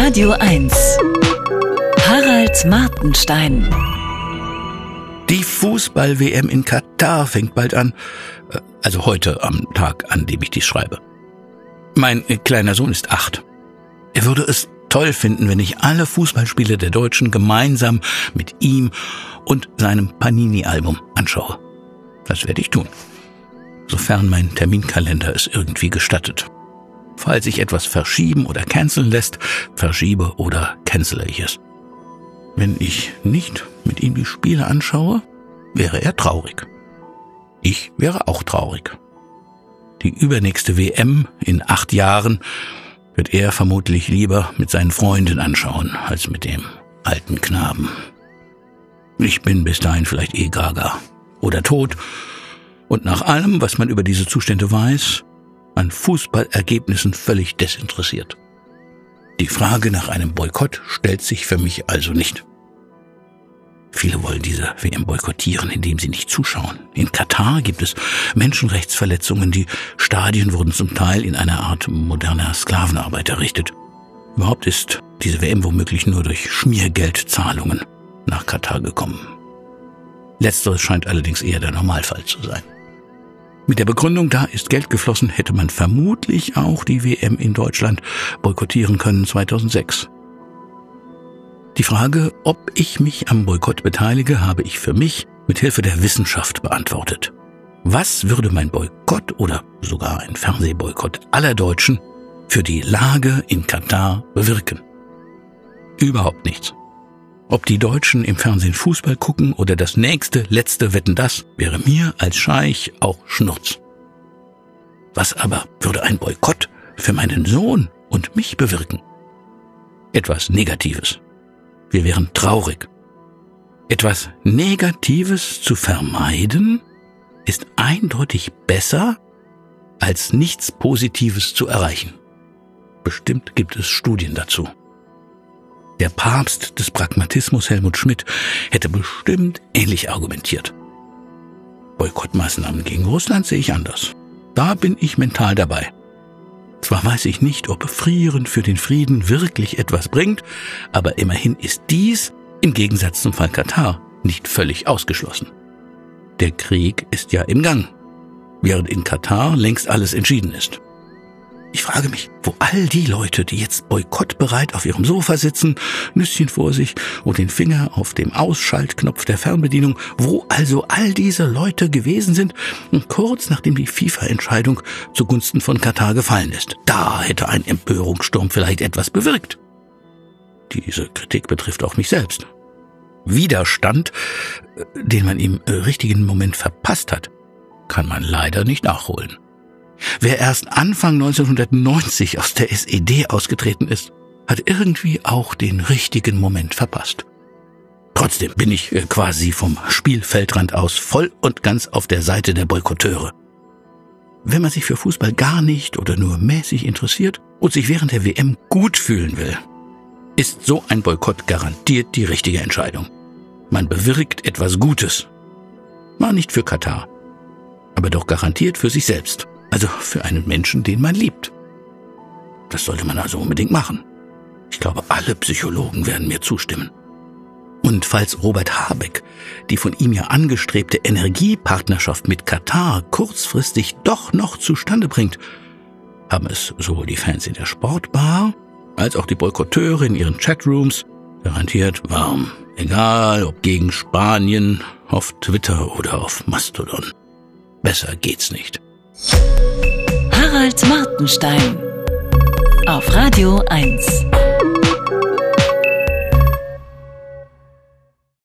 Radio 1. Harald Martenstein. Die Fußball-WM in Katar fängt bald an. Äh, also heute am Tag, an dem ich dies schreibe. Mein kleiner Sohn ist acht. Er würde es toll finden, wenn ich alle Fußballspiele der Deutschen gemeinsam mit ihm und seinem Panini-Album anschaue. Das werde ich tun. Sofern mein Terminkalender es irgendwie gestattet. Falls sich etwas verschieben oder canceln lässt, verschiebe oder cancele ich es. Wenn ich nicht mit ihm die Spiele anschaue, wäre er traurig. Ich wäre auch traurig. Die übernächste WM in acht Jahren wird er vermutlich lieber mit seinen Freunden anschauen, als mit dem alten Knaben. Ich bin bis dahin vielleicht eh gaga oder tot und nach allem, was man über diese Zustände weiß, an Fußballergebnissen völlig desinteressiert. Die Frage nach einem Boykott stellt sich für mich also nicht. Viele wollen diese WM boykottieren, indem sie nicht zuschauen. In Katar gibt es Menschenrechtsverletzungen, die Stadien wurden zum Teil in einer Art moderner Sklavenarbeit errichtet. Überhaupt ist diese WM womöglich nur durch Schmiergeldzahlungen nach Katar gekommen. Letzteres scheint allerdings eher der Normalfall zu sein. Mit der Begründung, da ist Geld geflossen, hätte man vermutlich auch die WM in Deutschland boykottieren können 2006. Die Frage, ob ich mich am Boykott beteilige, habe ich für mich mit Hilfe der Wissenschaft beantwortet. Was würde mein Boykott oder sogar ein Fernsehboykott aller Deutschen für die Lage in Katar bewirken? Überhaupt nichts. Ob die Deutschen im Fernsehen Fußball gucken oder das nächste, letzte Wetten das, wäre mir als Scheich auch Schnurz. Was aber würde ein Boykott für meinen Sohn und mich bewirken? Etwas Negatives. Wir wären traurig. Etwas Negatives zu vermeiden ist eindeutig besser, als nichts Positives zu erreichen. Bestimmt gibt es Studien dazu. Der Papst des Pragmatismus Helmut Schmidt hätte bestimmt ähnlich argumentiert. Boykottmaßnahmen gegen Russland sehe ich anders. Da bin ich mental dabei. Zwar weiß ich nicht, ob Frieren für den Frieden wirklich etwas bringt, aber immerhin ist dies, im Gegensatz zum Fall Katar, nicht völlig ausgeschlossen. Der Krieg ist ja im Gang, während in Katar längst alles entschieden ist. Ich frage mich, wo all die Leute, die jetzt boykottbereit auf ihrem Sofa sitzen, Nüsschen vor sich und den Finger auf dem Ausschaltknopf der Fernbedienung, wo also all diese Leute gewesen sind, kurz nachdem die FIFA-Entscheidung zugunsten von Katar gefallen ist. Da hätte ein Empörungssturm vielleicht etwas bewirkt. Diese Kritik betrifft auch mich selbst. Widerstand, äh, den man im richtigen Moment verpasst hat, kann man leider nicht nachholen. Wer erst Anfang 1990 aus der SED ausgetreten ist, hat irgendwie auch den richtigen Moment verpasst. Trotzdem bin ich äh, quasi vom Spielfeldrand aus voll und ganz auf der Seite der Boykotteure. Wenn man sich für Fußball gar nicht oder nur mäßig interessiert und sich während der WM gut fühlen will, ist so ein Boykott garantiert die richtige Entscheidung. Man bewirkt etwas Gutes. Mal nicht für Katar, aber doch garantiert für sich selbst. Also für einen Menschen, den man liebt. Das sollte man also unbedingt machen. Ich glaube, alle Psychologen werden mir zustimmen. Und falls Robert Habeck die von ihm ja angestrebte Energiepartnerschaft mit Katar kurzfristig doch noch zustande bringt, haben es sowohl die Fans in der Sportbar als auch die Boykotteure in ihren Chatrooms garantiert warm. Egal ob gegen Spanien, auf Twitter oder auf Mastodon. Besser geht's nicht. Harald Martenstein auf Radio 1.